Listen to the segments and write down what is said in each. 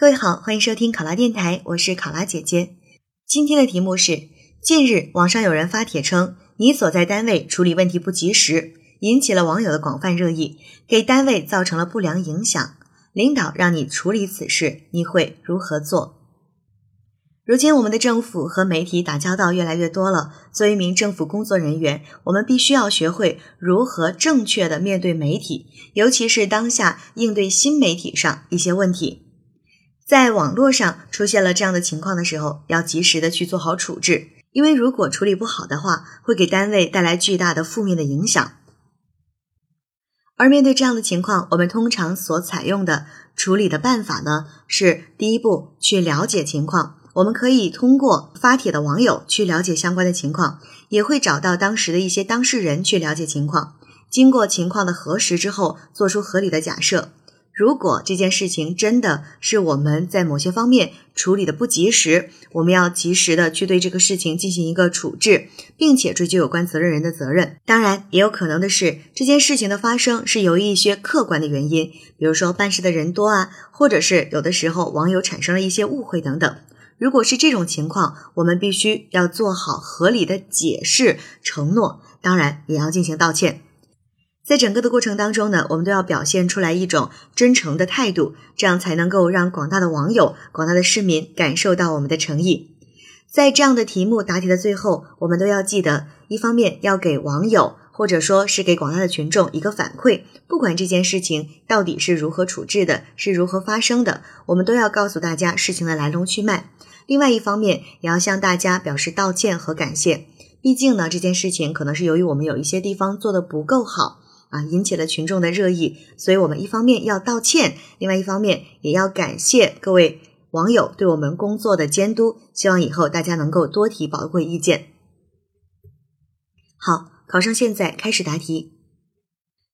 各位好，欢迎收听考拉电台，我是考拉姐姐。今天的题目是：近日网上有人发帖称，你所在单位处理问题不及时，引起了网友的广泛热议，给单位造成了不良影响。领导让你处理此事，你会如何做？如今我们的政府和媒体打交道越来越多了，作为一名政府工作人员，我们必须要学会如何正确的面对媒体，尤其是当下应对新媒体上一些问题。在网络上出现了这样的情况的时候，要及时的去做好处置，因为如果处理不好的话，会给单位带来巨大的负面的影响。而面对这样的情况，我们通常所采用的处理的办法呢，是第一步去了解情况。我们可以通过发帖的网友去了解相关的情况，也会找到当时的一些当事人去了解情况。经过情况的核实之后，做出合理的假设。如果这件事情真的是我们在某些方面处理的不及时，我们要及时的去对这个事情进行一个处置，并且追究有关责任人的责任。当然，也有可能的是这件事情的发生是由于一些客观的原因，比如说办事的人多啊，或者是有的时候网友产生了一些误会等等。如果是这种情况，我们必须要做好合理的解释承诺，当然也要进行道歉。在整个的过程当中呢，我们都要表现出来一种真诚的态度，这样才能够让广大的网友、广大的市民感受到我们的诚意。在这样的题目答题的最后，我们都要记得，一方面要给网友或者说是给广大的群众一个反馈，不管这件事情到底是如何处置的，是如何发生的，我们都要告诉大家事情的来龙去脉。另外一方面，也要向大家表示道歉和感谢，毕竟呢，这件事情可能是由于我们有一些地方做的不够好。啊，引起了群众的热议，所以我们一方面要道歉，另外一方面也要感谢各位网友对我们工作的监督。希望以后大家能够多提宝贵意见。好，考生现在开始答题。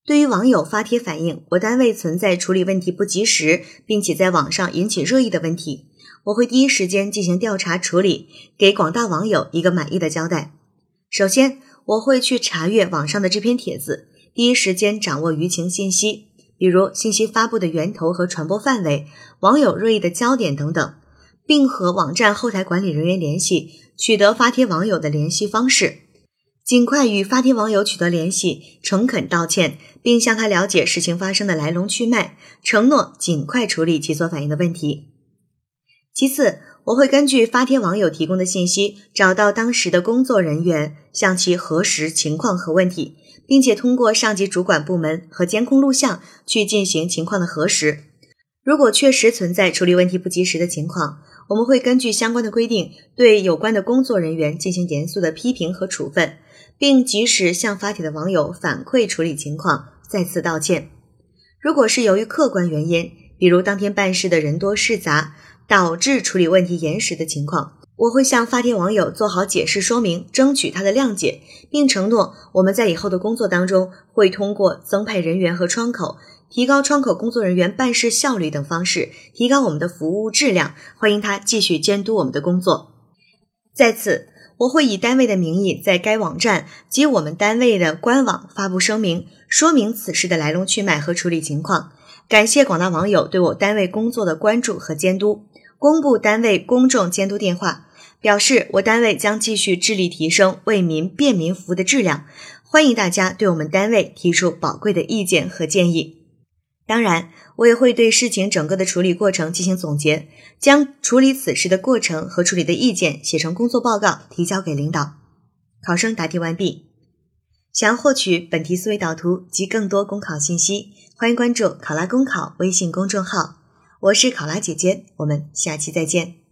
对于网友发帖反映我单位存在处理问题不及时，并且在网上引起热议的问题，我会第一时间进行调查处理，给广大网友一个满意的交代。首先，我会去查阅网上的这篇帖子。第一时间掌握舆情信息，比如信息发布的源头和传播范围、网友热议的焦点等等，并和网站后台管理人员联系，取得发帖网友的联系方式，尽快与发帖网友取得联系，诚恳道歉，并向他了解事情发生的来龙去脉，承诺尽快处理其所反映的问题。其次，我会根据发帖网友提供的信息，找到当时的工作人员，向其核实情况和问题。并且通过上级主管部门和监控录像去进行情况的核实。如果确实存在处理问题不及时的情况，我们会根据相关的规定对有关的工作人员进行严肃的批评和处分，并及时向发帖的网友反馈处理情况，再次道歉。如果是由于客观原因，比如当天办事的人多事杂，导致处理问题延时的情况。我会向发帖网友做好解释说明，争取他的谅解，并承诺我们在以后的工作当中会通过增派人员和窗口，提高窗口工作人员办事效率等方式，提高我们的服务质量。欢迎他继续监督我们的工作。在此，我会以单位的名义在该网站及我们单位的官网发布声明，说明此事的来龙去脉和处理情况。感谢广大网友对我单位工作的关注和监督。公布单位公众监督电话，表示我单位将继续致力提升为民便民服务的质量。欢迎大家对我们单位提出宝贵的意见和建议。当然，我也会对事情整个的处理过程进行总结，将处理此事的过程和处理的意见写成工作报告提交给领导。考生答题完毕。想要获取本题思维导图及更多公考信息，欢迎关注“考拉公考”微信公众号。我是考拉姐姐，我们下期再见。